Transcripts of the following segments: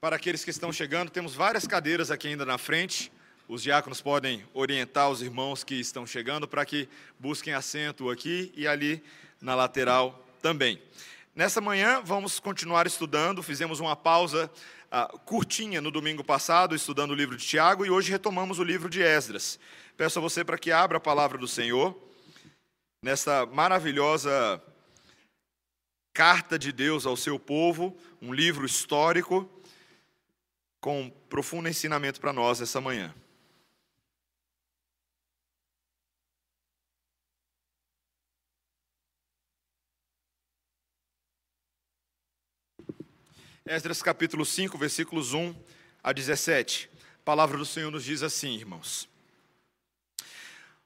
Para aqueles que estão chegando, temos várias cadeiras aqui ainda na frente. Os diáconos podem orientar os irmãos que estão chegando para que busquem assento aqui e ali na lateral também. Nessa manhã, vamos continuar estudando. Fizemos uma pausa uh, curtinha no domingo passado, estudando o livro de Tiago, e hoje retomamos o livro de Esdras. Peço a você para que abra a palavra do Senhor, nessa maravilhosa carta de Deus ao seu povo, um livro histórico com profundo ensinamento para nós essa manhã. Esdras capítulo 5, versículos 1 a 17. A palavra do Senhor nos diz assim, irmãos.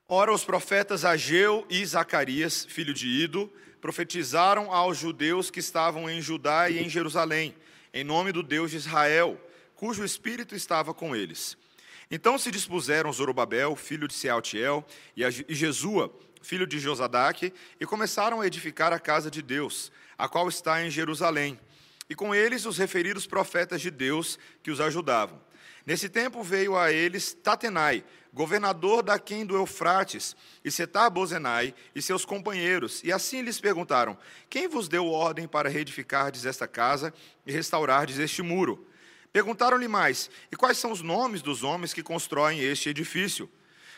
Ora, os profetas Ageu e Zacarias, filho de Ido, profetizaram aos judeus que estavam em Judá e em Jerusalém, em nome do Deus de Israel, cujo espírito estava com eles. Então se dispuseram Zorobabel, filho de Sealtiel, e Jesua, filho de Josadaque, e começaram a edificar a casa de Deus, a qual está em Jerusalém, e com eles os referidos profetas de Deus que os ajudavam. Nesse tempo veio a eles Tatenai, governador da quem do Eufrates, e Setar Bozenai e seus companheiros, e assim lhes perguntaram: Quem vos deu ordem para reedificardes esta casa e restaurardes este muro? Perguntaram-lhe mais: E quais são os nomes dos homens que constroem este edifício?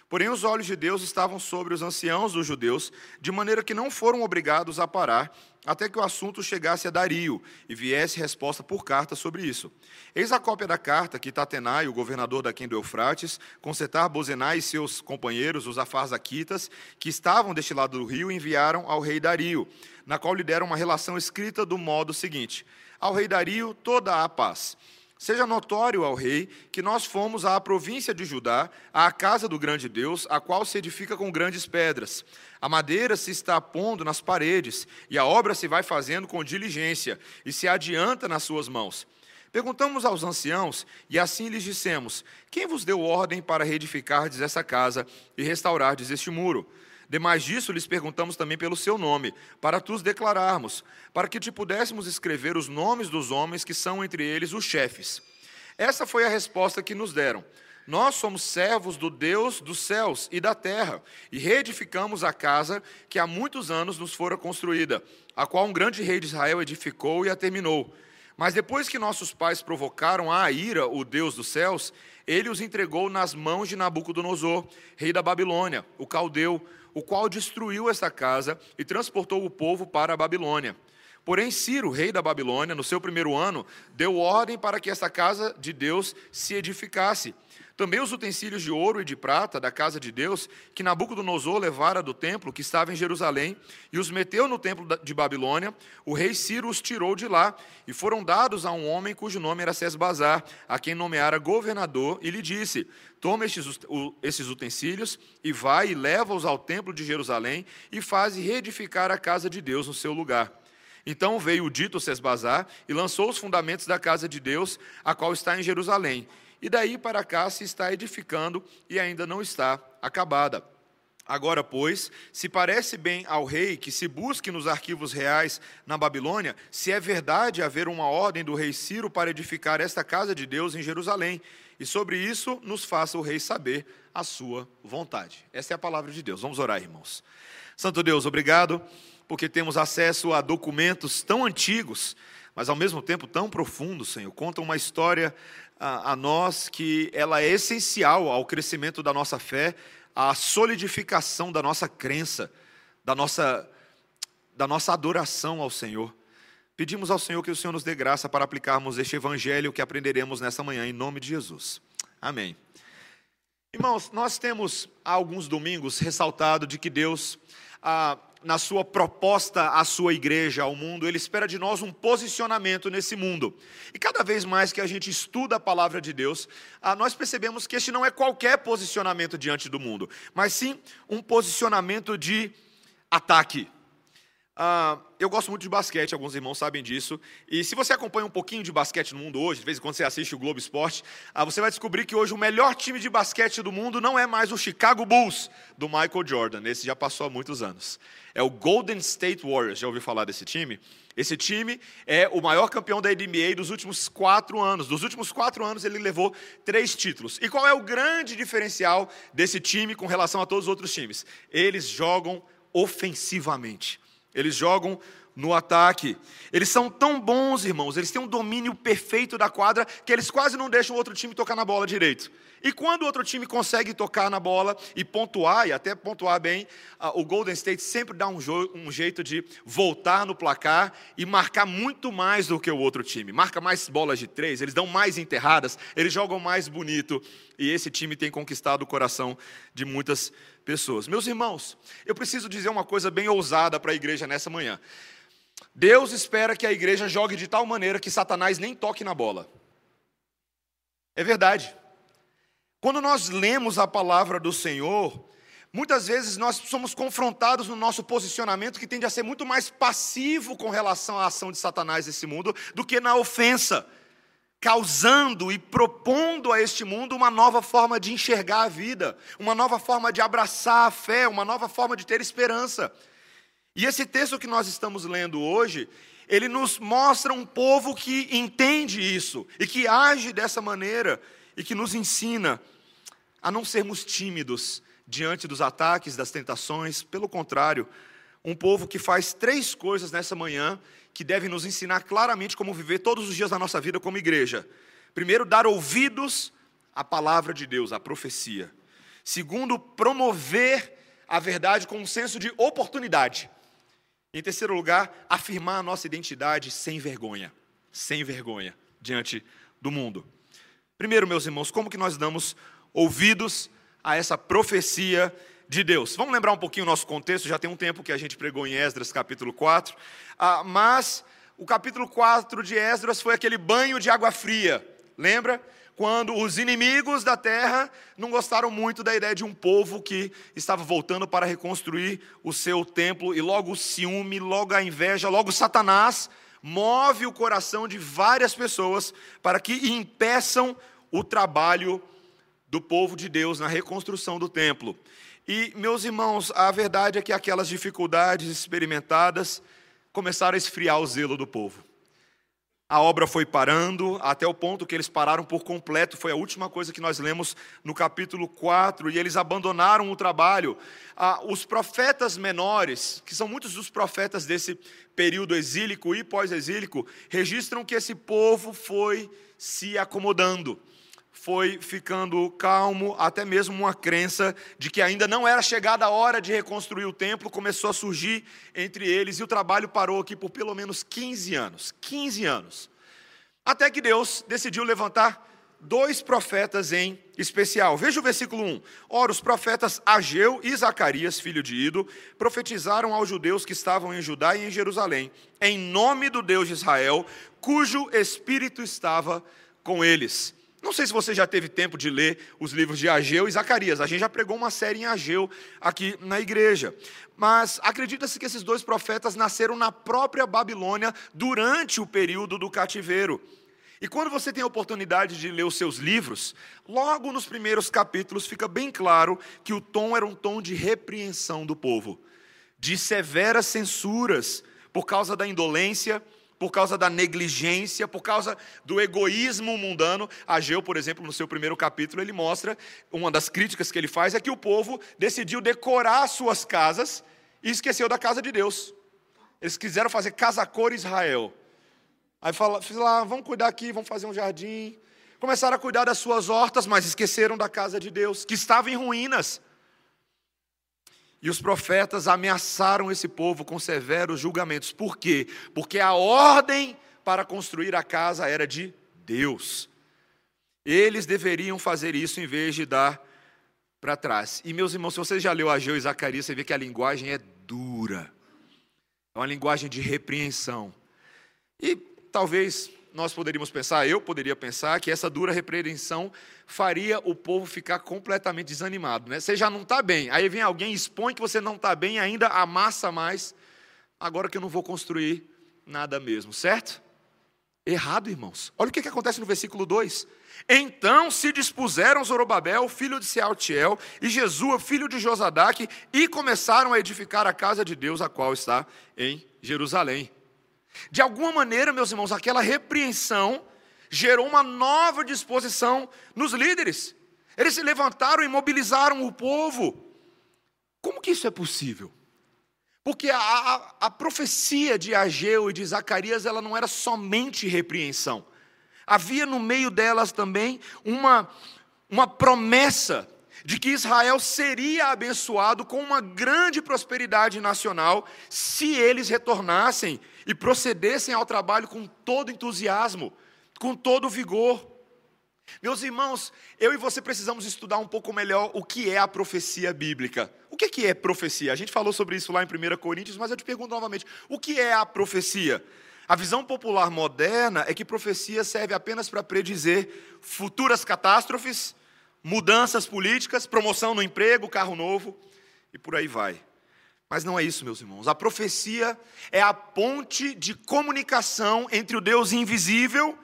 Porém, os olhos de Deus estavam sobre os anciãos dos judeus, de maneira que não foram obrigados a parar até que o assunto chegasse a Dario e viesse resposta por carta sobre isso. Eis a cópia da carta que Tatenai, o governador daqui do Eufrates, Concetar Bozenai e seus companheiros, os Afarzaquitas, que estavam deste lado do rio, enviaram ao rei Dario, na qual lhe deram uma relação escrita do modo seguinte: Ao rei Dario toda a paz. Seja notório ao rei que nós fomos à província de Judá, à casa do grande Deus, a qual se edifica com grandes pedras. A madeira se está pondo nas paredes, e a obra se vai fazendo com diligência, e se adianta nas suas mãos. Perguntamos aos anciãos, e assim lhes dissemos: Quem vos deu ordem para reedificardes essa casa e restaurardes este muro? Demais disso, lhes perguntamos também pelo seu nome, para tu os declararmos, para que te pudéssemos escrever os nomes dos homens que são entre eles os chefes. Essa foi a resposta que nos deram. Nós somos servos do Deus dos céus e da terra, e reedificamos a casa que há muitos anos nos fora construída, a qual um grande rei de Israel edificou e a terminou. Mas depois que nossos pais provocaram a ira o Deus dos céus, ele os entregou nas mãos de Nabucodonosor, rei da Babilônia, o caldeu, o qual destruiu esta casa e transportou o povo para a Babilônia. Porém, Ciro, rei da Babilônia, no seu primeiro ano, deu ordem para que esta casa de Deus se edificasse também os utensílios de ouro e de prata da casa de Deus, que Nabucodonosor levara do templo que estava em Jerusalém, e os meteu no templo de Babilônia, o rei Ciro os tirou de lá, e foram dados a um homem cujo nome era Sesbazar, a quem nomeara governador, e lhe disse: Toma estes utensílios e vai e leva-os ao templo de Jerusalém, e faze reedificar a casa de Deus no seu lugar. Então veio o dito Sesbazar e lançou os fundamentos da casa de Deus, a qual está em Jerusalém e daí para cá se está edificando e ainda não está acabada. Agora, pois, se parece bem ao rei que se busque nos arquivos reais na Babilônia, se é verdade haver uma ordem do rei Ciro para edificar esta casa de Deus em Jerusalém, e sobre isso nos faça o rei saber a sua vontade. Esta é a palavra de Deus. Vamos orar, irmãos. Santo Deus, obrigado porque temos acesso a documentos tão antigos, mas ao mesmo tempo tão profundos, Senhor. Contam uma história a, a nós que ela é essencial ao crescimento da nossa fé, à solidificação da nossa crença, da nossa, da nossa adoração ao Senhor. Pedimos ao Senhor que o Senhor nos dê graça para aplicarmos este evangelho que aprenderemos nessa manhã, em nome de Jesus. Amém. Irmãos, nós temos há alguns domingos ressaltado de que Deus ah, na sua proposta à sua igreja, ao mundo, ele espera de nós um posicionamento nesse mundo. E cada vez mais que a gente estuda a palavra de Deus, ah, nós percebemos que este não é qualquer posicionamento diante do mundo, mas sim um posicionamento de ataque, Uh, eu gosto muito de basquete, alguns irmãos sabem disso. E se você acompanha um pouquinho de basquete no mundo hoje, de vez em quando você assiste o Globo Esporte, uh, você vai descobrir que hoje o melhor time de basquete do mundo não é mais o Chicago Bulls do Michael Jordan. Esse já passou há muitos anos. É o Golden State Warriors. Já ouviu falar desse time? Esse time é o maior campeão da NBA dos últimos quatro anos. Dos últimos quatro anos, ele levou três títulos. E qual é o grande diferencial desse time com relação a todos os outros times? Eles jogam ofensivamente. Eles jogam no ataque. Eles são tão bons, irmãos, eles têm um domínio perfeito da quadra que eles quase não deixam o outro time tocar na bola direito. E quando o outro time consegue tocar na bola e pontuar, e até pontuar bem, o Golden State sempre dá um, um, jeito de voltar no placar e marcar muito mais do que o outro time. Marca mais bolas de três, eles dão mais enterradas, eles jogam mais bonito. E esse time tem conquistado o coração de muitas pessoas. Meus irmãos, eu preciso dizer uma coisa bem ousada para a igreja nessa manhã. Deus espera que a igreja jogue de tal maneira que Satanás nem toque na bola. É verdade. Quando nós lemos a palavra do Senhor, muitas vezes nós somos confrontados no nosso posicionamento que tende a ser muito mais passivo com relação à ação de Satanás nesse mundo do que na ofensa, causando e propondo a este mundo uma nova forma de enxergar a vida, uma nova forma de abraçar a fé, uma nova forma de ter esperança. E esse texto que nós estamos lendo hoje, ele nos mostra um povo que entende isso e que age dessa maneira e que nos ensina a não sermos tímidos diante dos ataques, das tentações. Pelo contrário, um povo que faz três coisas nessa manhã que devem nos ensinar claramente como viver todos os dias da nossa vida como igreja. Primeiro, dar ouvidos à palavra de Deus, à profecia. Segundo, promover a verdade com um senso de oportunidade. Em terceiro lugar, afirmar a nossa identidade sem vergonha, sem vergonha diante do mundo. Primeiro, meus irmãos, como que nós damos ouvidos a essa profecia de Deus. Vamos lembrar um pouquinho o nosso contexto, já tem um tempo que a gente pregou em Esdras capítulo 4, ah, mas o capítulo 4 de Esdras foi aquele banho de água fria, lembra? Quando os inimigos da terra não gostaram muito da ideia de um povo que estava voltando para reconstruir o seu templo, e logo o ciúme, logo a inveja, logo Satanás move o coração de várias pessoas para que impeçam o trabalho do povo de Deus na reconstrução do templo. E, meus irmãos, a verdade é que aquelas dificuldades experimentadas começaram a esfriar o zelo do povo. A obra foi parando, até o ponto que eles pararam por completo, foi a última coisa que nós lemos no capítulo 4, e eles abandonaram o trabalho. Ah, os profetas menores, que são muitos dos profetas desse período exílico e pós-exílico, registram que esse povo foi se acomodando foi ficando calmo, até mesmo uma crença de que ainda não era chegada a hora de reconstruir o templo começou a surgir entre eles e o trabalho parou aqui por pelo menos 15 anos 15 anos. Até que Deus decidiu levantar dois profetas em especial. Veja o versículo 1. Ora, os profetas Ageu e Zacarias, filho de Ido, profetizaram aos judeus que estavam em Judá e em Jerusalém, em nome do Deus de Israel, cujo espírito estava com eles. Não sei se você já teve tempo de ler os livros de Ageu e Zacarias. A gente já pregou uma série em Ageu aqui na igreja. Mas acredita-se que esses dois profetas nasceram na própria Babilônia durante o período do cativeiro. E quando você tem a oportunidade de ler os seus livros, logo nos primeiros capítulos fica bem claro que o tom era um tom de repreensão do povo, de severas censuras por causa da indolência, por causa da negligência, por causa do egoísmo mundano. Ageu, por exemplo, no seu primeiro capítulo, ele mostra, uma das críticas que ele faz é que o povo decidiu decorar suas casas e esqueceu da casa de Deus. Eles quiseram fazer casa-cor Israel. Aí fala, lá, vamos cuidar aqui, vamos fazer um jardim. Começaram a cuidar das suas hortas, mas esqueceram da casa de Deus, que estava em ruínas. E os profetas ameaçaram esse povo com severos julgamentos. Por quê? Porque a ordem para construir a casa era de Deus. Eles deveriam fazer isso em vez de dar para trás. E meus irmãos, se você já leu Ageu e Zacarias, você vê que a linguagem é dura. É uma linguagem de repreensão. E talvez nós poderíamos pensar, eu poderia pensar, que essa dura repreensão faria o povo ficar completamente desanimado. Né? Você já não está bem, aí vem alguém, expõe que você não está bem, ainda amassa mais, agora que eu não vou construir nada mesmo, certo? Errado, irmãos. Olha o que, que acontece no versículo 2. Então se dispuseram Zorobabel, filho de Sealtiel, e Jesua, filho de Josadaque, e começaram a edificar a casa de Deus, a qual está em Jerusalém. De alguma maneira, meus irmãos, aquela repreensão gerou uma nova disposição nos líderes. Eles se levantaram e mobilizaram o povo. Como que isso é possível? Porque a, a, a, profecia de Ageu e de Zacarias, ela não era somente repreensão. Havia no meio delas também uma, uma promessa de que Israel seria abençoado com uma grande prosperidade nacional se eles retornassem e procedessem ao trabalho com todo entusiasmo, com todo vigor. Meus irmãos, eu e você precisamos estudar um pouco melhor o que é a profecia bíblica. O que é profecia? A gente falou sobre isso lá em 1 Coríntios, mas eu te pergunto novamente: o que é a profecia? A visão popular moderna é que profecia serve apenas para predizer futuras catástrofes, mudanças políticas, promoção no emprego, carro novo e por aí vai. Mas não é isso, meus irmãos. A profecia é a ponte de comunicação entre o Deus invisível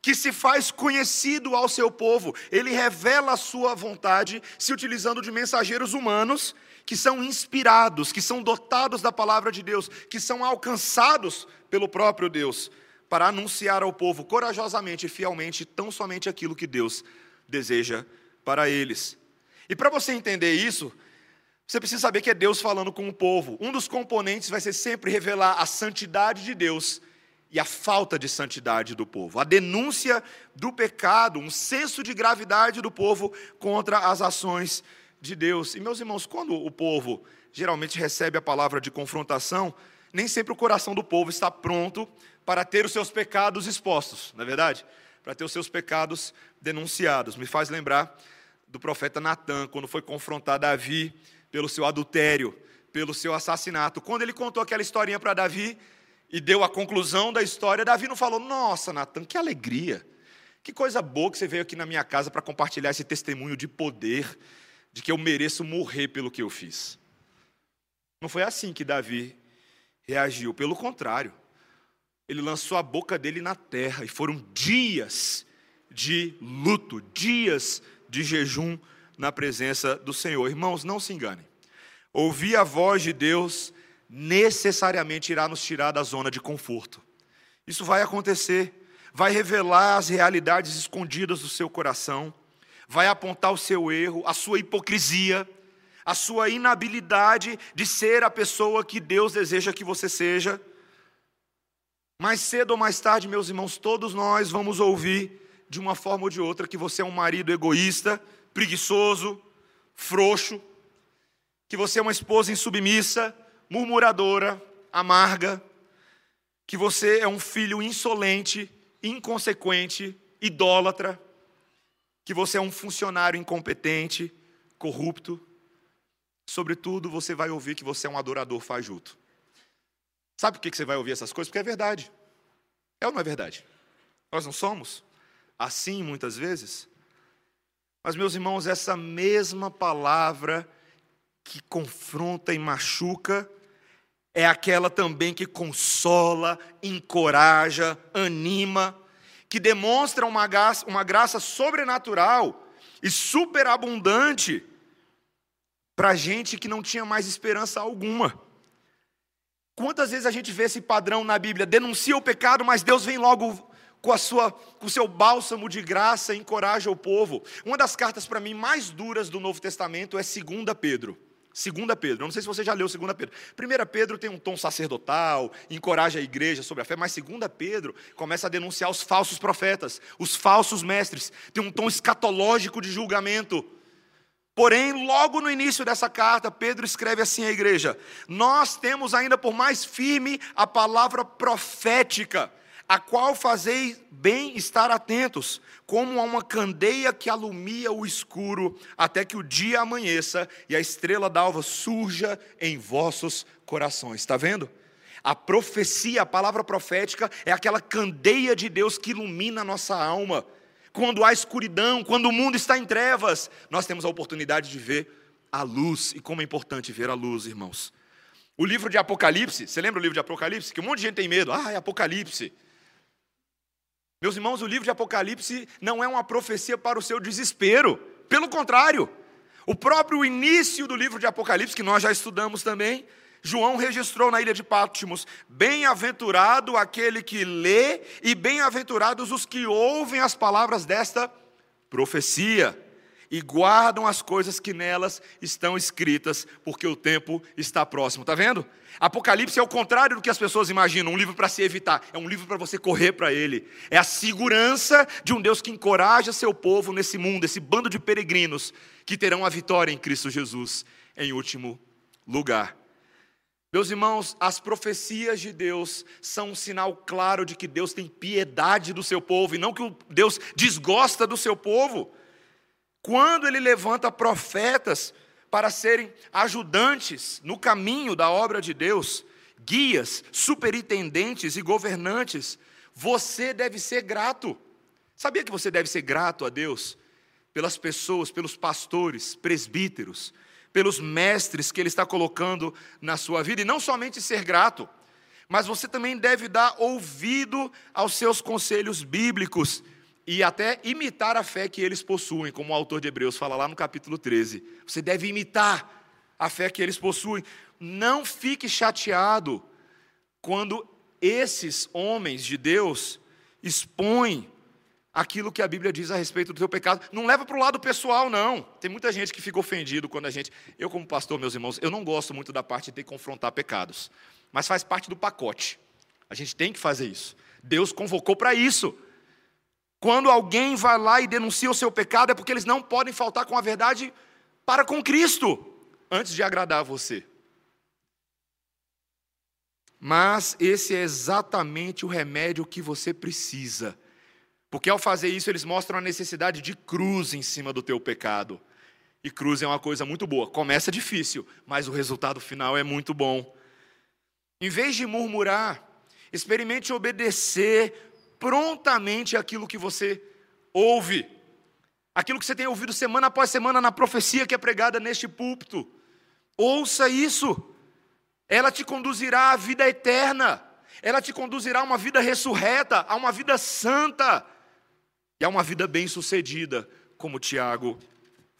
que se faz conhecido ao seu povo. Ele revela a sua vontade se utilizando de mensageiros humanos que são inspirados, que são dotados da palavra de Deus, que são alcançados pelo próprio Deus, para anunciar ao povo corajosamente e fielmente tão somente aquilo que Deus deseja para eles. E para você entender isso, você precisa saber que é Deus falando com o povo. Um dos componentes vai ser sempre revelar a santidade de Deus e a falta de santidade do povo, a denúncia do pecado, um senso de gravidade do povo contra as ações de Deus. E meus irmãos, quando o povo geralmente recebe a palavra de confrontação, nem sempre o coração do povo está pronto para ter os seus pecados expostos, não é verdade? Para ter os seus pecados denunciados. Me faz lembrar do profeta Natan, quando foi confrontar Davi pelo seu adultério, pelo seu assassinato. Quando ele contou aquela historinha para Davi, e deu a conclusão da história, Davi não falou: Nossa, Natan, que alegria, que coisa boa que você veio aqui na minha casa para compartilhar esse testemunho de poder, de que eu mereço morrer pelo que eu fiz. Não foi assim que Davi reagiu, pelo contrário, ele lançou a boca dele na terra e foram dias de luto, dias de jejum na presença do Senhor. Irmãos, não se enganem. Ouvir a voz de Deus necessariamente irá nos tirar da zona de conforto. Isso vai acontecer, vai revelar as realidades escondidas do seu coração, vai apontar o seu erro, a sua hipocrisia, a sua inabilidade de ser a pessoa que Deus deseja que você seja. Mais cedo ou mais tarde, meus irmãos, todos nós vamos ouvir de uma forma ou de outra que você é um marido egoísta, preguiçoso, frouxo, que você é uma esposa insubmissa, murmuradora, amarga, que você é um filho insolente, inconsequente, idólatra, que você é um funcionário incompetente, corrupto. Sobretudo, você vai ouvir que você é um adorador fajuto. Sabe por que você vai ouvir essas coisas? Porque é verdade. É ou não é verdade? Nós não somos assim muitas vezes. Mas, meus irmãos, essa mesma palavra que confronta e machuca é aquela também que consola, encoraja, anima, que demonstra uma graça, uma graça sobrenatural e superabundante para gente que não tinha mais esperança alguma. Quantas vezes a gente vê esse padrão na Bíblia? Denuncia o pecado, mas Deus vem logo com, a sua, com o seu bálsamo de graça encoraja o povo. Uma das cartas para mim mais duras do Novo Testamento é 2 Pedro. 2 Pedro, eu não sei se você já leu 2 Pedro. 1 Pedro tem um tom sacerdotal, encoraja a igreja sobre a fé, mas 2 Pedro começa a denunciar os falsos profetas, os falsos mestres, tem um tom escatológico de julgamento. Porém, logo no início dessa carta, Pedro escreve assim à igreja: Nós temos ainda por mais firme a palavra profética a qual fazei bem estar atentos, como a uma candeia que alumia o escuro, até que o dia amanheça e a estrela d'alva surja em vossos corações. Está vendo? A profecia, a palavra profética, é aquela candeia de Deus que ilumina a nossa alma. Quando há escuridão, quando o mundo está em trevas, nós temos a oportunidade de ver a luz. E como é importante ver a luz, irmãos. O livro de Apocalipse, você lembra o livro de Apocalipse? Que um monte de gente tem medo. Ah, é Apocalipse. Meus irmãos, o livro de Apocalipse não é uma profecia para o seu desespero, pelo contrário, o próprio início do livro de Apocalipse, que nós já estudamos também, João registrou na ilha de Patmos: Bem-aventurado aquele que lê, e bem-aventurados os que ouvem as palavras desta profecia e guardam as coisas que nelas estão escritas, porque o tempo está próximo. Está vendo? Apocalipse é o contrário do que as pessoas imaginam, um livro para se evitar, é um livro para você correr para ele. É a segurança de um Deus que encoraja seu povo nesse mundo, esse bando de peregrinos que terão a vitória em Cristo Jesus em último lugar. Meus irmãos, as profecias de Deus são um sinal claro de que Deus tem piedade do seu povo e não que Deus desgosta do seu povo. Quando ele levanta profetas para serem ajudantes no caminho da obra de Deus, guias, superintendentes e governantes, você deve ser grato. Sabia que você deve ser grato a Deus pelas pessoas, pelos pastores, presbíteros, pelos mestres que Ele está colocando na sua vida, e não somente ser grato, mas você também deve dar ouvido aos seus conselhos bíblicos e até imitar a fé que eles possuem, como o autor de Hebreus fala lá no capítulo 13. Você deve imitar a fé que eles possuem. Não fique chateado quando esses homens de Deus expõem aquilo que a Bíblia diz a respeito do teu pecado. Não leva para o lado pessoal, não. Tem muita gente que fica ofendido quando a gente. Eu, como pastor, meus irmãos, eu não gosto muito da parte de ter que confrontar pecados. Mas faz parte do pacote. A gente tem que fazer isso. Deus convocou para isso. Quando alguém vai lá e denuncia o seu pecado, é porque eles não podem faltar com a verdade para com Cristo, antes de agradar a você. Mas esse é exatamente o remédio que você precisa. Porque ao fazer isso, eles mostram a necessidade de cruz em cima do teu pecado. E cruz é uma coisa muito boa. Começa difícil, mas o resultado final é muito bom. Em vez de murmurar, experimente obedecer prontamente aquilo que você ouve, aquilo que você tem ouvido semana após semana na profecia que é pregada neste púlpito. Ouça isso, ela te conduzirá à vida eterna, ela te conduzirá a uma vida ressurreta, a uma vida santa e a uma vida bem-sucedida, como Tiago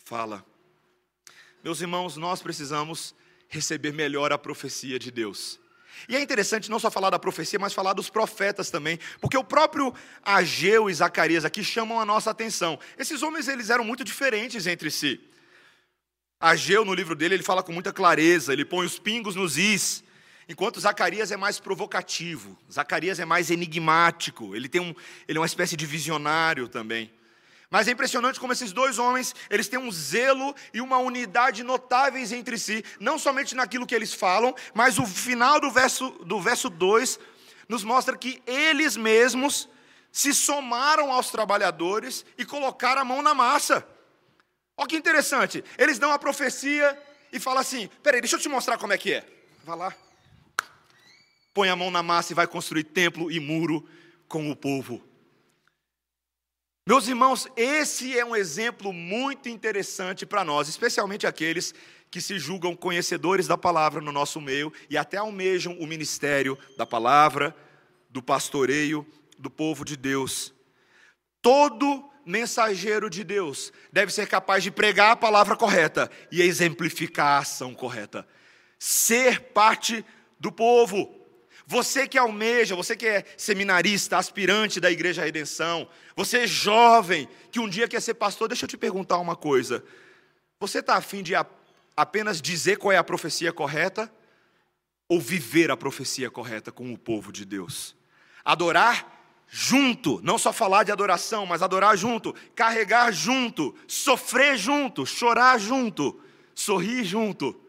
fala. Meus irmãos, nós precisamos receber melhor a profecia de Deus. E é interessante não só falar da profecia, mas falar dos profetas também, porque o próprio Ageu e Zacarias aqui chamam a nossa atenção. Esses homens eles eram muito diferentes entre si. Ageu, no livro dele, ele fala com muita clareza, ele põe os pingos nos is, enquanto Zacarias é mais provocativo, Zacarias é mais enigmático, ele, tem um, ele é uma espécie de visionário também. Mas é impressionante como esses dois homens, eles têm um zelo e uma unidade notáveis entre si, não somente naquilo que eles falam, mas o final do verso, do verso 2 nos mostra que eles mesmos se somaram aos trabalhadores e colocaram a mão na massa. Olha que interessante, eles dão a profecia e falam assim: peraí, deixa eu te mostrar como é que é. Vai lá, põe a mão na massa e vai construir templo e muro com o povo. Meus irmãos, esse é um exemplo muito interessante para nós, especialmente aqueles que se julgam conhecedores da palavra no nosso meio e até almejam o ministério da palavra, do pastoreio do povo de Deus. Todo mensageiro de Deus deve ser capaz de pregar a palavra correta e exemplificar a ação correta. Ser parte do povo. Você que almeja, você que é seminarista, aspirante da Igreja Redenção, você é jovem, que um dia quer ser pastor, deixa eu te perguntar uma coisa. Você está afim de apenas dizer qual é a profecia correta? Ou viver a profecia correta com o povo de Deus? Adorar junto, não só falar de adoração, mas adorar junto, carregar junto, sofrer junto, chorar junto, sorrir junto.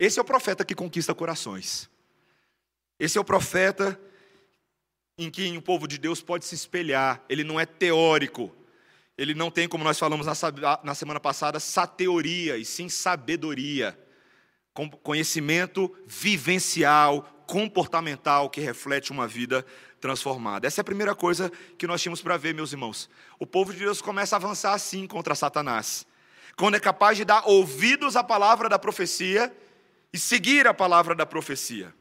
Esse é o profeta que conquista corações. Esse é o profeta em quem o povo de Deus pode se espelhar. Ele não é teórico. Ele não tem, como nós falamos na semana passada, sateoria, e sim sabedoria. Conhecimento vivencial, comportamental, que reflete uma vida transformada. Essa é a primeira coisa que nós tínhamos para ver, meus irmãos. O povo de Deus começa a avançar assim contra Satanás. Quando é capaz de dar ouvidos à palavra da profecia e seguir a palavra da profecia.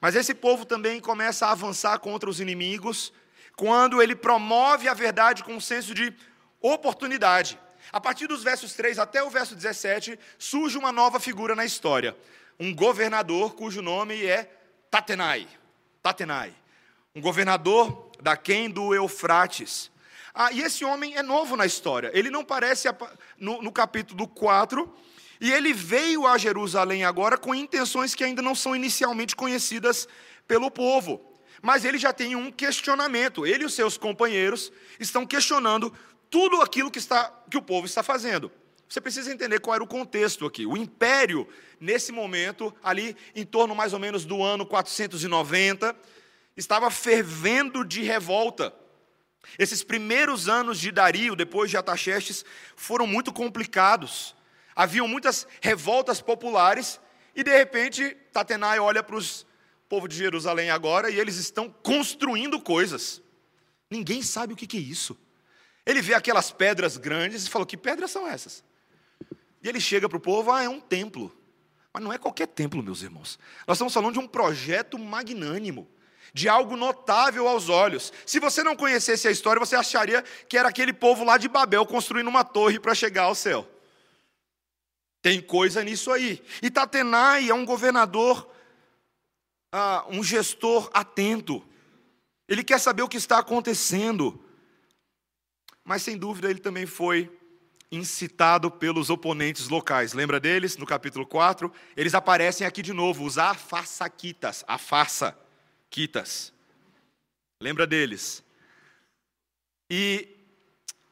Mas esse povo também começa a avançar contra os inimigos quando ele promove a verdade com um senso de oportunidade. A partir dos versos 3 até o verso 17, surge uma nova figura na história. um governador cujo nome é Tatenai. Tatenai. Um governador da quem do Eufrates. Ah, e esse homem é novo na história. Ele não parece no, no capítulo 4, e ele veio a Jerusalém agora com intenções que ainda não são inicialmente conhecidas pelo povo. Mas ele já tem um questionamento. Ele e os seus companheiros estão questionando tudo aquilo que, está, que o povo está fazendo. Você precisa entender qual era o contexto aqui. O império, nesse momento, ali em torno mais ou menos do ano 490, estava fervendo de revolta. Esses primeiros anos de Dario, depois de Ataxerxes, foram muito complicados. Haviam muitas revoltas populares e de repente Tatenai olha para os povo de Jerusalém agora e eles estão construindo coisas. Ninguém sabe o que é isso. Ele vê aquelas pedras grandes e fala: Que pedras são essas? E ele chega para o povo: Ah, é um templo. Mas não é qualquer templo, meus irmãos. Nós estamos falando de um projeto magnânimo de algo notável aos olhos. Se você não conhecesse a história, você acharia que era aquele povo lá de Babel construindo uma torre para chegar ao céu. Tem coisa nisso aí. E Tatenai é um governador, ah, um gestor atento. Ele quer saber o que está acontecendo. Mas sem dúvida ele também foi incitado pelos oponentes locais. Lembra deles no capítulo 4? Eles aparecem aqui de novo, os afarsaquitas, a farsa. Quitas. Lembra deles? E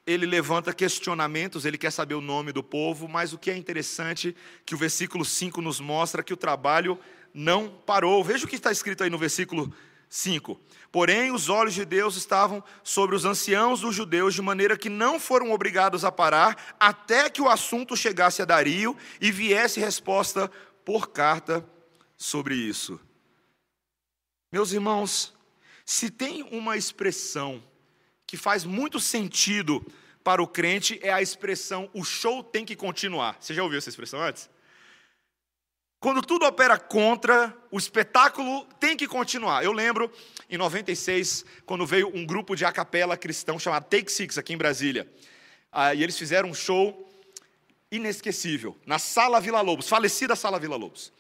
ele levanta questionamentos, ele quer saber o nome do povo, mas o que é interessante que o versículo 5 nos mostra que o trabalho não parou. Veja o que está escrito aí no versículo 5. Porém, os olhos de Deus estavam sobre os anciãos dos judeus, de maneira que não foram obrigados a parar, até que o assunto chegasse a Dario e viesse resposta por carta sobre isso. Meus irmãos, se tem uma expressão que faz muito sentido para o crente, é a expressão o show tem que continuar. Você já ouviu essa expressão antes? Quando tudo opera contra, o espetáculo tem que continuar. Eu lembro, em 96, quando veio um grupo de acapela cristão chamado Take Six, aqui em Brasília. Ah, e eles fizeram um show inesquecível, na Sala Vila Lobos, falecida Sala Vila Lobos.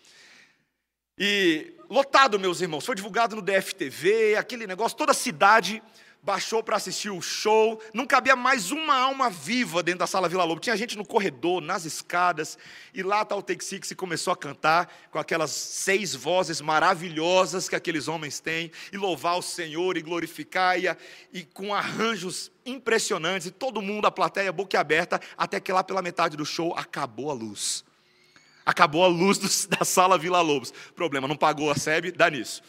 E lotado, meus irmãos, foi divulgado no DFTV, aquele negócio, toda a cidade baixou para assistir o show, não cabia mais uma alma viva dentro da sala Vila Lobo. Tinha gente no corredor, nas escadas, e lá está o Take Six e começou a cantar com aquelas seis vozes maravilhosas que aqueles homens têm, e louvar o Senhor e glorificar, e, e com arranjos impressionantes, e todo mundo, a plateia boquiaberta, até que lá pela metade do show acabou a luz. Acabou a luz do, da sala Vila Lobos. Problema, não pagou a SEB, dá nisso.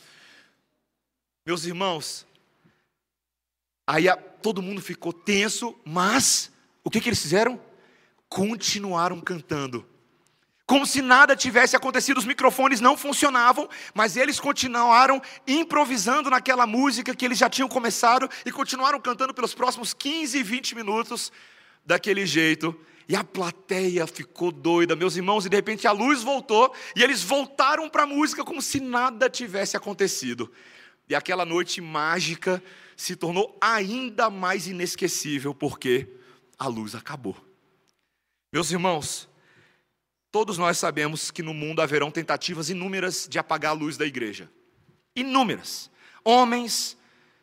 Meus irmãos, aí a, todo mundo ficou tenso, mas o que, que eles fizeram? Continuaram cantando. Como se nada tivesse acontecido, os microfones não funcionavam, mas eles continuaram improvisando naquela música que eles já tinham começado e continuaram cantando pelos próximos 15, 20 minutos daquele jeito. E a plateia ficou doida, meus irmãos, e de repente a luz voltou e eles voltaram para a música como se nada tivesse acontecido. E aquela noite mágica se tornou ainda mais inesquecível porque a luz acabou. Meus irmãos, todos nós sabemos que no mundo haverão tentativas inúmeras de apagar a luz da igreja. Inúmeras. Homens,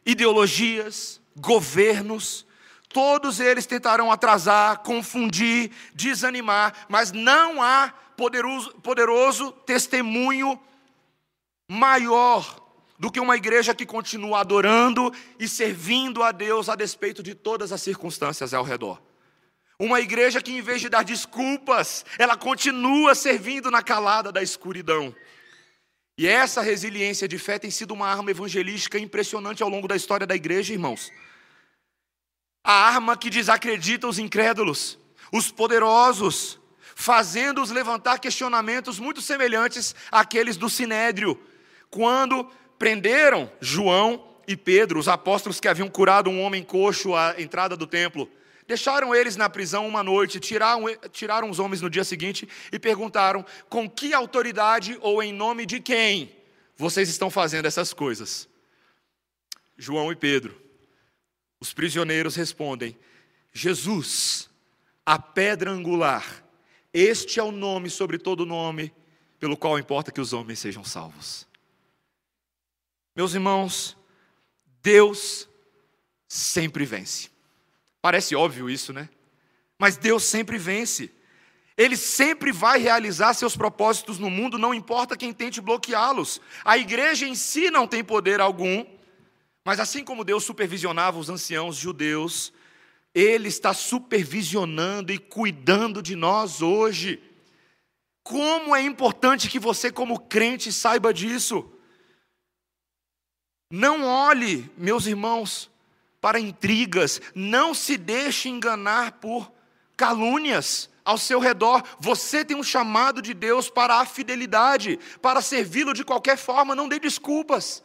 ideologias, governos, Todos eles tentarão atrasar, confundir, desanimar, mas não há poderoso, poderoso testemunho maior do que uma igreja que continua adorando e servindo a Deus a despeito de todas as circunstâncias ao redor. Uma igreja que, em vez de dar desculpas, ela continua servindo na calada da escuridão. E essa resiliência de fé tem sido uma arma evangelística impressionante ao longo da história da igreja, irmãos a arma que desacredita os incrédulos, os poderosos, fazendo-os levantar questionamentos muito semelhantes àqueles do sinédrio, quando prenderam João e Pedro, os apóstolos que haviam curado um homem coxo à entrada do templo. Deixaram eles na prisão uma noite, tiraram, tiraram os homens no dia seguinte e perguntaram: com que autoridade ou em nome de quem vocês estão fazendo essas coisas? João e Pedro os prisioneiros respondem: Jesus, a pedra angular, este é o nome sobre todo nome, pelo qual importa que os homens sejam salvos. Meus irmãos, Deus sempre vence. Parece óbvio isso, né? Mas Deus sempre vence. Ele sempre vai realizar seus propósitos no mundo, não importa quem tente bloqueá-los. A igreja em si não tem poder algum, mas assim como Deus supervisionava os anciãos judeus, Ele está supervisionando e cuidando de nós hoje. Como é importante que você, como crente, saiba disso. Não olhe, meus irmãos, para intrigas, não se deixe enganar por calúnias ao seu redor. Você tem um chamado de Deus para a fidelidade, para servi-lo de qualquer forma, não dê desculpas,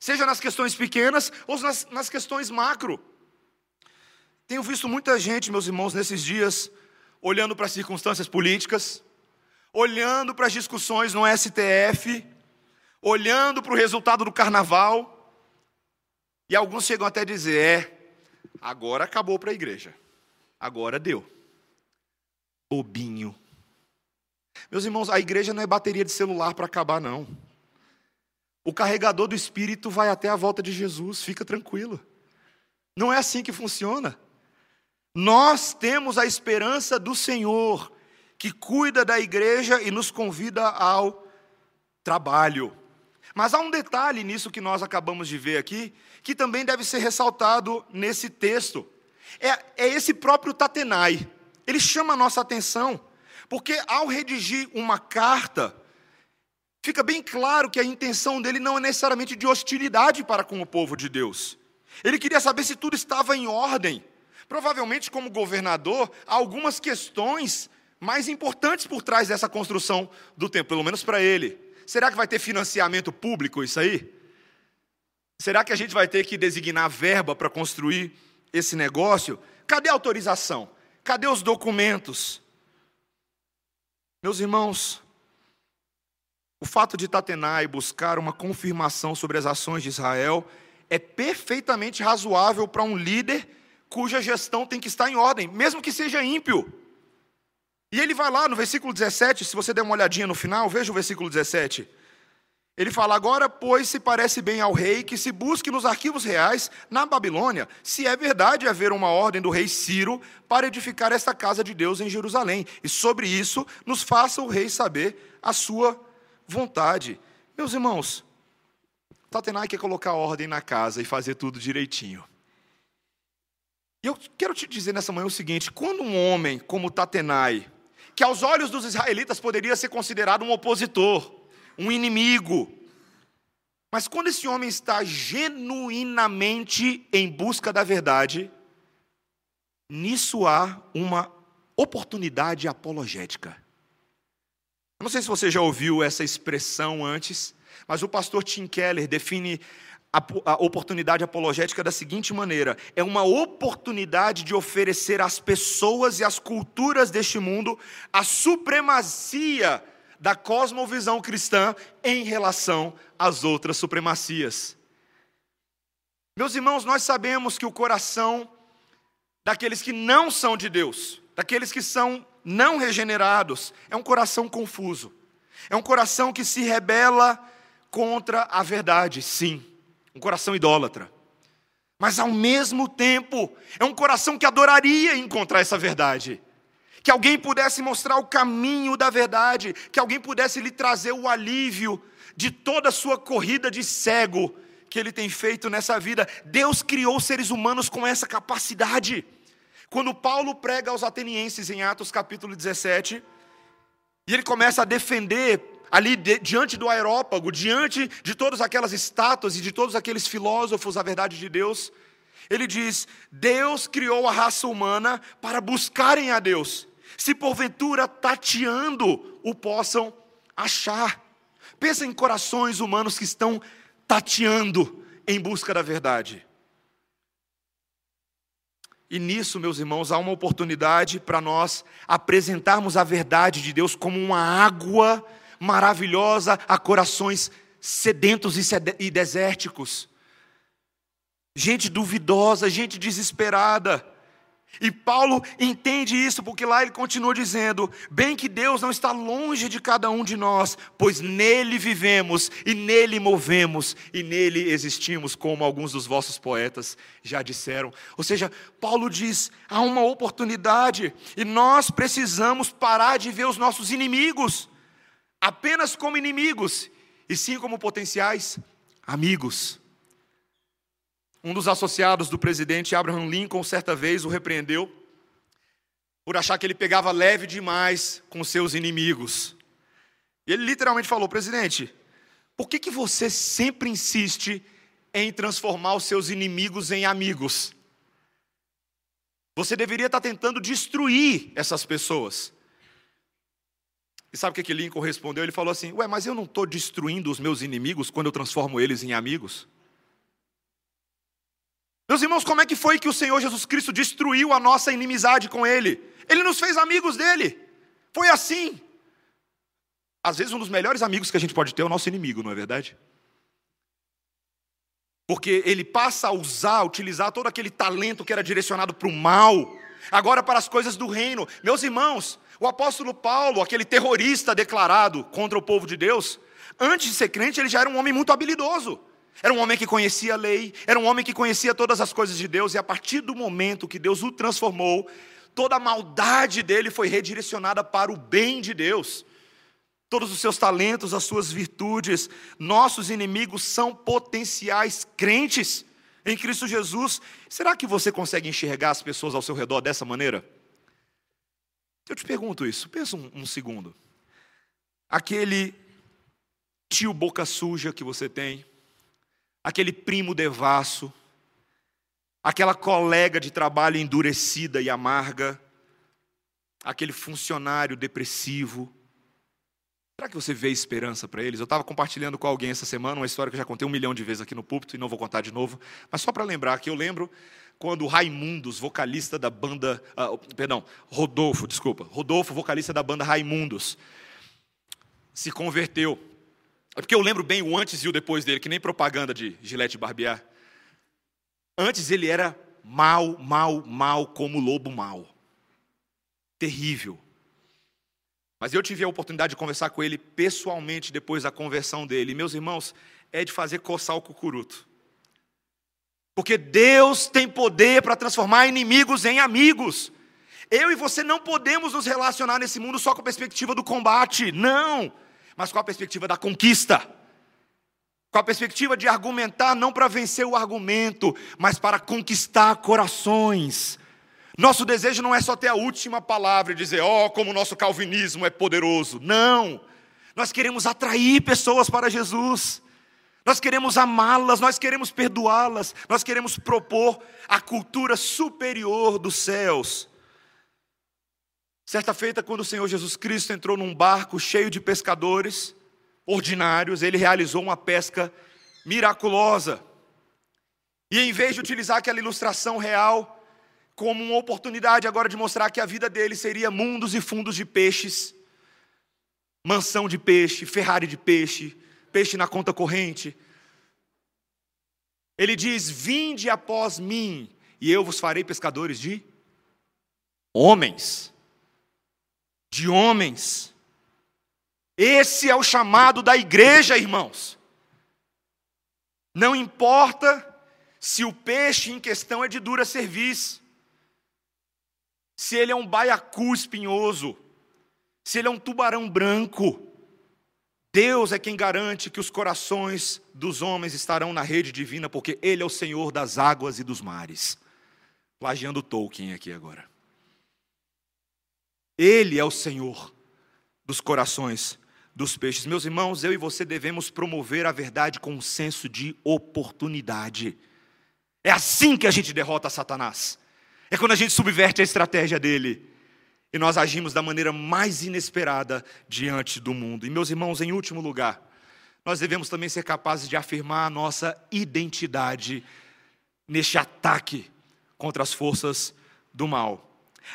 seja nas questões pequenas ou nas, nas questões macro. Tenho visto muita gente, meus irmãos, nesses dias, olhando para as circunstâncias políticas, olhando para as discussões no STF, olhando para o resultado do carnaval, e alguns chegam até a dizer: é, agora acabou para a igreja, agora deu bobinho. Meus irmãos, a igreja não é bateria de celular para acabar, não. O carregador do Espírito vai até a volta de Jesus, fica tranquilo. Não é assim que funciona. Nós temos a esperança do Senhor, que cuida da igreja e nos convida ao trabalho. Mas há um detalhe nisso que nós acabamos de ver aqui, que também deve ser ressaltado nesse texto. É, é esse próprio Tatenai ele chama a nossa atenção, porque ao redigir uma carta, fica bem claro que a intenção dele não é necessariamente de hostilidade para com o povo de Deus. Ele queria saber se tudo estava em ordem. Provavelmente, como governador, há algumas questões mais importantes por trás dessa construção do templo, pelo menos para ele. Será que vai ter financiamento público isso aí? Será que a gente vai ter que designar verba para construir esse negócio? Cadê a autorização? Cadê os documentos? Meus irmãos, o fato de Tatenai buscar uma confirmação sobre as ações de Israel é perfeitamente razoável para um líder cuja gestão tem que estar em ordem, mesmo que seja ímpio. E ele vai lá no versículo 17, se você der uma olhadinha no final, veja o versículo 17. Ele fala: Agora, pois, se parece bem ao rei que se busque nos arquivos reais na Babilônia, se é verdade haver uma ordem do rei Ciro para edificar esta casa de Deus em Jerusalém. E sobre isso nos faça o rei saber a sua vontade. Meus irmãos, Tatenai quer colocar ordem na casa e fazer tudo direitinho. E eu quero te dizer nessa manhã o seguinte: quando um homem como Tatenai, que aos olhos dos israelitas poderia ser considerado um opositor, um inimigo. Mas quando esse homem está genuinamente em busca da verdade, nisso há uma oportunidade apologética. Eu não sei se você já ouviu essa expressão antes, mas o pastor Tim Keller define a, oportunidade apologética da seguinte maneira: é uma oportunidade de oferecer às pessoas e às culturas deste mundo a supremacia da cosmovisão cristã em relação às outras supremacias. Meus irmãos, nós sabemos que o coração daqueles que não são de Deus, daqueles que são não regenerados, é um coração confuso. É um coração que se rebela contra a verdade, sim. Um coração idólatra. Mas ao mesmo tempo, é um coração que adoraria encontrar essa verdade que alguém pudesse mostrar o caminho da verdade, que alguém pudesse lhe trazer o alívio de toda a sua corrida de cego que ele tem feito nessa vida. Deus criou seres humanos com essa capacidade. Quando Paulo prega aos atenienses em Atos capítulo 17, e ele começa a defender ali de, diante do aerópago, diante de todas aquelas estátuas e de todos aqueles filósofos a verdade de Deus, ele diz: Deus criou a raça humana para buscarem a Deus se porventura tateando o possam achar. Pensa em corações humanos que estão tateando em busca da verdade. E nisso, meus irmãos, há uma oportunidade para nós apresentarmos a verdade de Deus como uma água maravilhosa a corações sedentos e desérticos. Gente duvidosa, gente desesperada E Paulo entende isso, porque lá ele continua dizendo: bem que Deus não está longe de cada um de nós, pois nele vivemos e nele movemos e nele existimos, como alguns dos vossos poetas já disseram. Ou seja, Paulo diz: há uma oportunidade e nós precisamos parar de ver os nossos inimigos apenas como inimigos, e sim como potenciais amigos. Um dos associados do presidente Abraham Lincoln, certa vez, o repreendeu por achar que ele pegava leve demais com seus inimigos. E ele literalmente falou: presidente, por que, que você sempre insiste em transformar os seus inimigos em amigos? Você deveria estar tentando destruir essas pessoas. E sabe o que, Lincoln respondeu? Ele falou assim: Ué, mas eu não estou destruindo os meus inimigos quando eu transformo eles em amigos? Meus irmãos, como é que foi que o Senhor Jesus Cristo destruiu a nossa inimizade com Ele? Ele nos fez amigos dele. Foi assim. Às vezes, um dos melhores amigos que a gente pode ter é o nosso inimigo, não é verdade? Porque ele passa a usar, utilizar todo aquele talento que era direcionado para o mal, agora para as coisas do reino. Meus irmãos, o apóstolo Paulo, aquele terrorista declarado contra o povo de Deus, antes de ser crente, ele já era um homem muito habilidoso. Era um homem que conhecia a lei, era um homem que conhecia todas as coisas de Deus, e a partir do momento que Deus o transformou, toda a maldade dele foi redirecionada para o bem de Deus. Todos os seus talentos, as suas virtudes, nossos inimigos são potenciais crentes em Cristo Jesus. Será que você consegue enxergar as pessoas ao seu redor dessa maneira? Eu te pergunto isso, pensa um, um segundo. Aquele tio boca suja que você tem, aquele primo devasso, aquela colega de trabalho endurecida e amarga, aquele funcionário depressivo. Será que você vê esperança para eles? Eu estava compartilhando com alguém essa semana uma história que eu já contei um milhão de vezes aqui no púlpito e não vou contar de novo, mas só para lembrar que eu lembro quando Raimundos, vocalista da banda, uh, perdão, Rodolfo, desculpa, Rodolfo, vocalista da banda Raimundos, se converteu. É porque eu lembro bem o antes e o depois dele, que nem propaganda de Gillette Barbear. Antes ele era mal, mal, mal, como lobo mal. Terrível. Mas eu tive a oportunidade de conversar com ele pessoalmente depois da conversão dele. E, meus irmãos, é de fazer coçar o cucuruto. Porque Deus tem poder para transformar inimigos em amigos. Eu e você não podemos nos relacionar nesse mundo só com a perspectiva do combate. Não mas com a perspectiva da conquista. Com a perspectiva de argumentar não para vencer o argumento, mas para conquistar corações. Nosso desejo não é só ter a última palavra e dizer, ó, oh, como o nosso calvinismo é poderoso. Não. Nós queremos atrair pessoas para Jesus. Nós queremos amá-las, nós queremos perdoá-las, nós queremos propor a cultura superior dos céus. Certa feita, quando o Senhor Jesus Cristo entrou num barco cheio de pescadores ordinários, ele realizou uma pesca miraculosa. E em vez de utilizar aquela ilustração real como uma oportunidade agora de mostrar que a vida dele seria mundos e fundos de peixes, mansão de peixe, Ferrari de peixe, peixe na conta corrente, ele diz: Vinde após mim, e eu vos farei pescadores de homens de homens. Esse é o chamado da igreja, irmãos. Não importa se o peixe em questão é de dura serviço, se ele é um baiacu espinhoso, se ele é um tubarão branco, Deus é quem garante que os corações dos homens estarão na rede divina, porque Ele é o Senhor das águas e dos mares. Plagiando Tolkien aqui agora. Ele é o Senhor dos corações dos peixes. Meus irmãos, eu e você devemos promover a verdade com um senso de oportunidade. É assim que a gente derrota Satanás. É quando a gente subverte a estratégia dele e nós agimos da maneira mais inesperada diante do mundo. E meus irmãos, em último lugar, nós devemos também ser capazes de afirmar a nossa identidade neste ataque contra as forças do mal.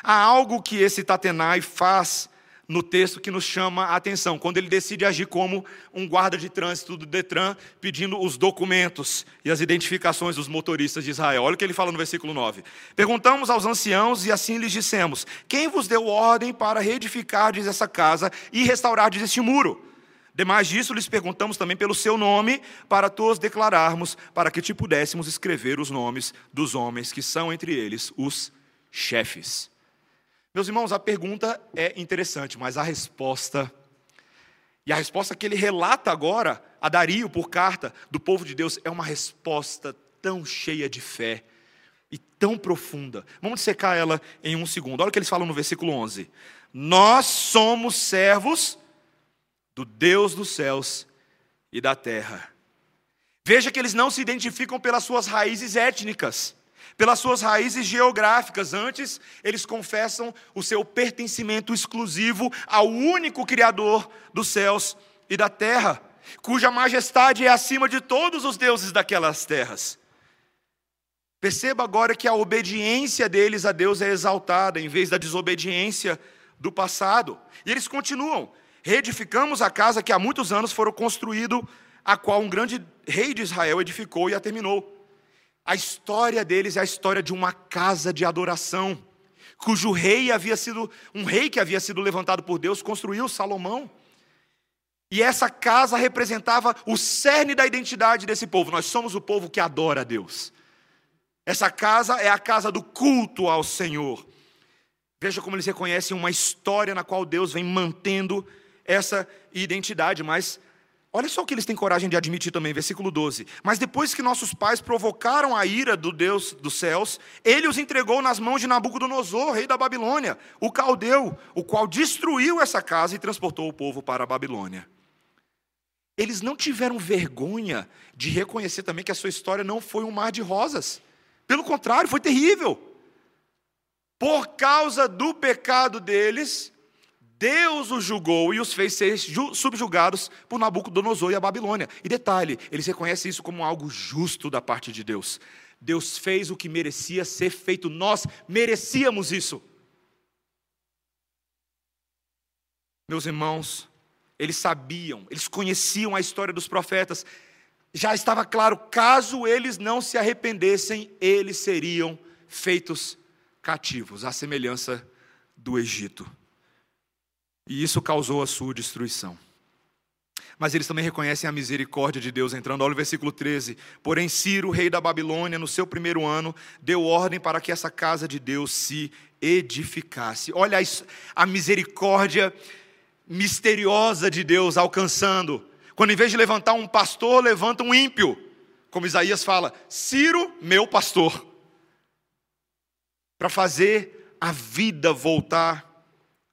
Há algo que esse Tatenai faz no texto que nos chama a atenção, quando ele decide agir como um guarda de trânsito do Detran, pedindo os documentos e as identificações dos motoristas de Israel. Olha o que ele fala no versículo 9: Perguntamos aos anciãos e assim lhes dissemos: Quem vos deu ordem para reedificardes essa casa e restaurardes este muro? Demais disso, lhes perguntamos também pelo seu nome, para todos declararmos, para que te pudéssemos escrever os nomes dos homens que são entre eles os chefes. Meus irmãos, a pergunta é interessante, mas a resposta, e a resposta que ele relata agora a Dario por carta do povo de Deus, é uma resposta tão cheia de fé e tão profunda. Vamos dissecar ela em um segundo. Olha o que eles falam no versículo 11: Nós somos servos do Deus dos céus e da terra. Veja que eles não se identificam pelas suas raízes étnicas, pelas suas raízes geográficas. Antes, eles confessam o seu pertencimento exclusivo ao único Criador dos céus e da terra, cuja majestade é acima de todos os deuses daquelas terras. Perceba agora que a obediência deles a Deus é exaltada, em vez da desobediência do passado. E eles continuam: reedificamos a casa que há muitos anos foram construído, a qual um grande rei de Israel edificou e a terminou. A história deles é a história de uma casa de adoração, cujo rei havia sido um rei que havia sido levantado por Deus, construiu Salomão. E essa casa representava o cerne da identidade desse povo. Nós somos o povo que adora a Deus. Essa casa é a casa do culto ao Senhor. Veja como eles reconhecem uma história na qual Deus vem mantendo essa identidade, mas olha só o que eles têm coragem de admitir também, versículo 12. Mas depois que nossos pais provocaram a ira do Deus dos céus, ele os entregou nas mãos de Nabucodonosor, rei da Babilônia, o caldeu, o qual destruiu essa casa e transportou o povo para a Babilônia. Eles não tiveram vergonha de reconhecer também que a sua história não foi um mar de rosas. Pelo contrário, foi terrível. Por causa do pecado deles, Deus os julgou e os fez ser subjugados por Nabucodonosor e a Babilônia. E detalhe, eles reconhecem isso como algo justo da parte de Deus. Deus fez o que merecia ser feito, nós merecíamos isso. Meus irmãos, eles sabiam, eles conheciam a história dos profetas, já estava claro, caso eles não se arrependessem, eles seriam feitos cativos, à semelhança do Egito. E isso causou a sua destruição. Mas eles também reconhecem a misericórdia de Deus, entrando, olha o versículo 13. Porém, Ciro, rei da Babilônia, no seu primeiro ano, deu ordem para que essa casa de Deus se edificasse. Olha a misericórdia misteriosa de Deus alcançando. Quando em vez de levantar um pastor, levanta um ímpio. Como Isaías fala, Ciro, meu pastor. Para fazer a vida voltar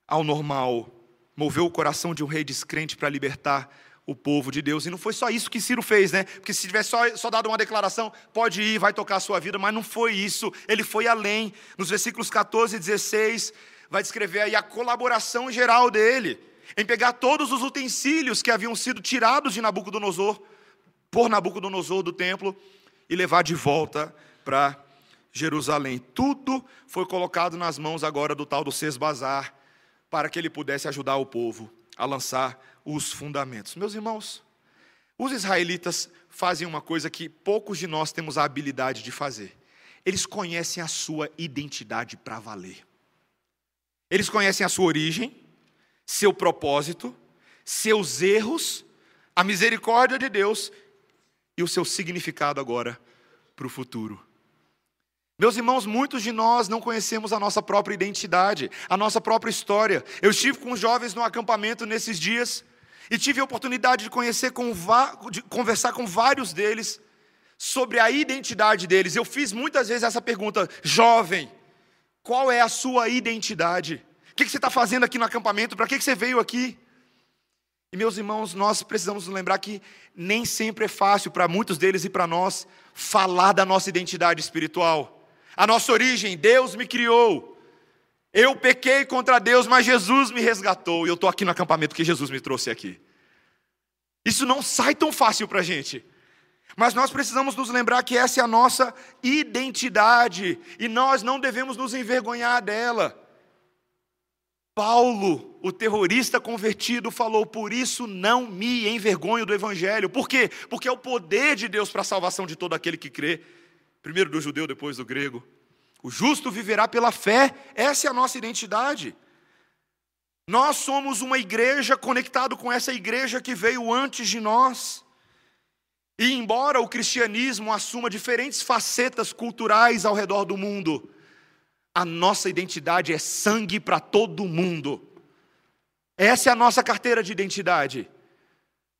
ao normal moveu o coração de um rei descrente para libertar o povo de Deus. E não foi só isso que Ciro fez, né? Porque se tivesse só, só dado uma declaração, pode ir, vai tocar a sua vida, mas não foi isso. Ele foi além. Nos versículos 14 e 16, vai descrever aí a colaboração geral dele em pegar todos os utensílios que haviam sido tirados de Nabucodonosor, por Nabucodonosor do templo, e levar de volta para Jerusalém. Tudo foi colocado nas mãos agora do tal do Sesbazar, para que ele pudesse ajudar o povo a lançar os fundamentos. Meus irmãos, os israelitas fazem uma coisa que poucos de nós temos a habilidade de fazer. Eles conhecem a sua identidade para valer. Eles conhecem a sua origem, seu propósito, seus erros, a misericórdia de Deus e o seu significado agora para o futuro. Meus irmãos, muitos de nós não conhecemos a nossa própria identidade, a nossa própria história. Eu estive com jovens no acampamento nesses dias e tive a oportunidade de conhecer, com, de conversar com vários deles sobre a identidade deles. Eu fiz muitas vezes essa pergunta, jovem, qual é a sua identidade? O que você está fazendo aqui no acampamento? Para que você veio aqui? E meus irmãos, nós precisamos lembrar que nem sempre é fácil para muitos deles e para nós falar da nossa identidade espiritual a nossa origem, Deus me criou. Eu pequei contra Deus, mas Jesus me resgatou. E eu estou aqui no acampamento que Jesus me trouxe aqui. Isso não sai tão fácil para a gente. Mas nós precisamos nos lembrar que essa é a nossa identidade. E nós não devemos nos envergonhar dela. Paulo, o terrorista convertido, falou: Por isso não me envergonho do Evangelho. Por quê? Porque é o poder de Deus para a salvação de todo aquele que crê, primeiro do judeu, depois do grego. O justo viverá pela fé, essa é a nossa identidade. Nós somos uma igreja conectado com essa igreja que veio antes de nós. E embora o cristianismo assuma diferentes facetas culturais ao redor do mundo, a nossa identidade é sangue para todo mundo. Essa é a nossa carteira de identidade.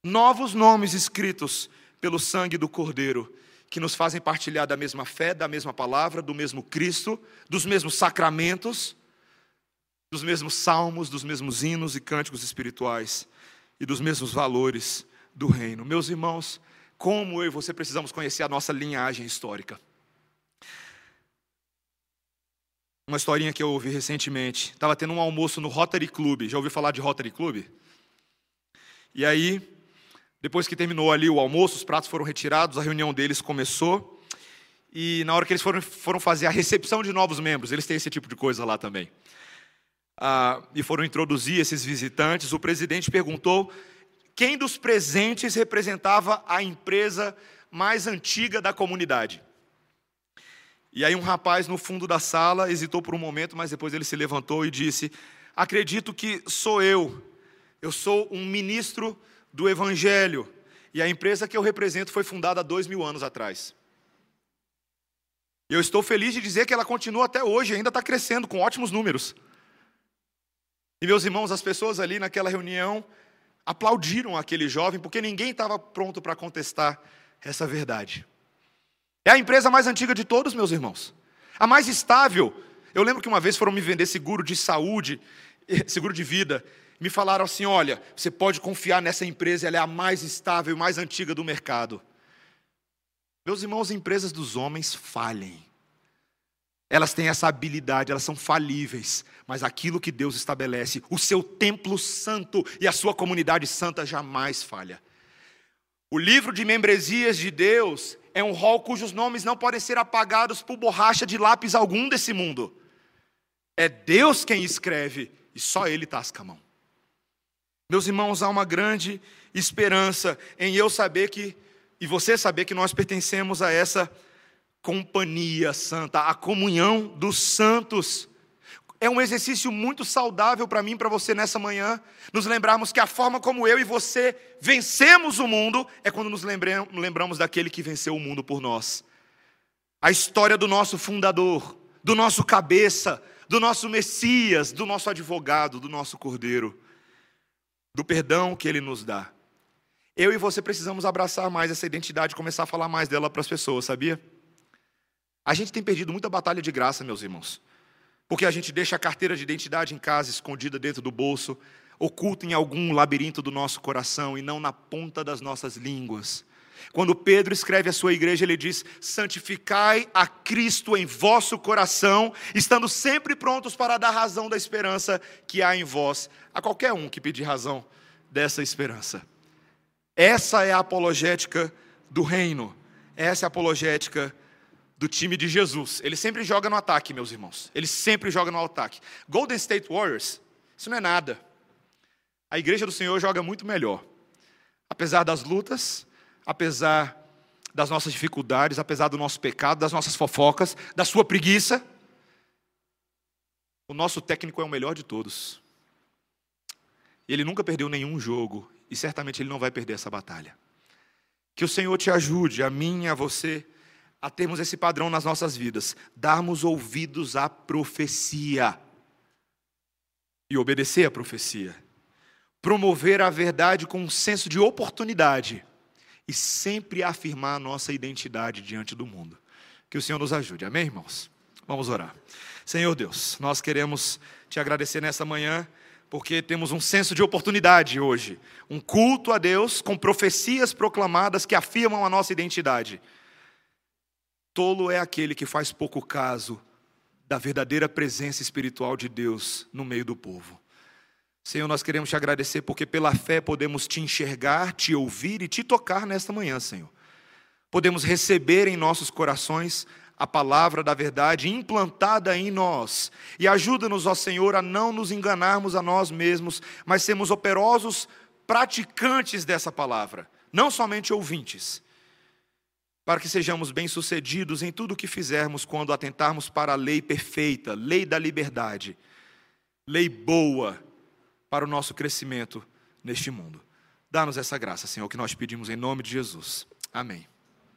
Novos nomes escritos pelo sangue do Cordeiro, que nos fazem partilhar da mesma fé, da mesma palavra, do mesmo Cristo, dos mesmos sacramentos dos mesmos salmos, dos mesmos hinos e cânticos espirituais e dos mesmos valores do reino. Meus irmãos, como eu e você precisamos conhecer a nossa linhagem histórica. Uma historinha que eu ouvi recentemente. Estava tendo um almoço no Rotary Club. Já ouviu falar de Rotary Club? E aí, depois que terminou ali o almoço, os pratos foram retirados, a reunião deles começou. E na hora que eles foram, foram fazer a recepção de novos membros, eles têm esse tipo de coisa lá também ah, e foram introduzir esses visitantes, o presidente perguntou quem dos presentes representava a empresa mais antiga da comunidade. E aí um rapaz no fundo da sala hesitou por um momento, mas depois ele se levantou e disse: Acredito que sou eu. Eu sou um ministro do Evangelho. E a empresa que eu represento foi fundada há dois mil anos atrás. Eu estou feliz de dizer que ela continua até hoje, ainda está crescendo, com ótimos números. E meus irmãos, as pessoas ali naquela reunião aplaudiram aquele jovem, porque ninguém estava pronto para contestar essa verdade. É a empresa mais antiga de todos, meus irmãos. A mais estável. Eu lembro que uma vez foram me vender seguro de saúde, seguro de vida. Me falaram assim: olha, você pode confiar nessa empresa, ela é a mais estável e mais antiga do mercado. Meus irmãos, empresas dos homens falhem. Elas têm essa habilidade, elas são falíveis, mas aquilo que Deus estabelece, o seu templo santo e a sua comunidade santa jamais falha. O livro de membresias de Deus é um rol cujos nomes não podem ser apagados por borracha de lápis algum desse mundo. É Deus quem escreve e só Ele tasca a mão. Meus irmãos, há uma grande esperança em eu saber que, e você saber que nós pertencemos a essa companhia santa, a comunhão dos santos. É um exercício muito saudável para mim e para você nessa manhã, nos lembrarmos que a forma como eu e você vencemos o mundo é quando nos lembramos daquele que venceu o mundo por nós. A história do nosso fundador, do nosso cabeça, do nosso Messias, do nosso advogado, do nosso cordeiro, do perdão que ele nos dá. Eu e você precisamos abraçar mais essa identidade, começar a falar mais dela para as pessoas, sabia? A gente tem perdido muita batalha de graça, meus irmãos. Porque a gente deixa a carteira de identidade em casa, escondida dentro do bolso, oculta em algum labirinto do nosso coração e não na ponta das nossas línguas. Quando Pedro escreve a sua igreja, ele diz: santificai a Cristo em vosso coração, estando sempre prontos para dar razão da esperança que há em vós, a qualquer um que pedir razão dessa esperança. Essa é a apologética do reino, essa é a apologética do time de Jesus. Ele sempre joga no ataque, meus irmãos. Ele sempre joga no ataque. Golden State Warriors, isso não é nada. A igreja do Senhor joga muito melhor. Apesar das lutas, apesar das nossas dificuldades, apesar do nosso pecado, das nossas fofocas, da sua preguiça, o nosso técnico é o melhor de todos. Ele nunca perdeu nenhum jogo e certamente ele não vai perder essa batalha. Que o Senhor te ajude, a mim e a você, a termos esse padrão nas nossas vidas, darmos ouvidos à profecia e obedecer à profecia, promover a verdade com um senso de oportunidade e sempre afirmar a nossa identidade diante do mundo. Que o Senhor nos ajude, amém, irmãos? Vamos orar. Senhor Deus, nós queremos te agradecer nessa manhã porque temos um senso de oportunidade hoje, um culto a Deus com profecias proclamadas que afirmam a nossa identidade. Tolo é aquele que faz pouco caso da verdadeira presença espiritual de Deus no meio do povo. Senhor, nós queremos te agradecer porque pela fé podemos te enxergar, te ouvir e te tocar nesta manhã, Senhor. Podemos receber em nossos corações a palavra da verdade implantada em nós. E ajuda-nos, ó Senhor, a não nos enganarmos a nós mesmos, mas sermos operosos praticantes dessa palavra, não somente ouvintes. Para que sejamos bem-sucedidos em tudo o que fizermos quando atentarmos para a lei perfeita, lei da liberdade, lei boa para o nosso crescimento neste mundo. Dá-nos essa graça, Senhor, que nós pedimos em nome de Jesus. Amém.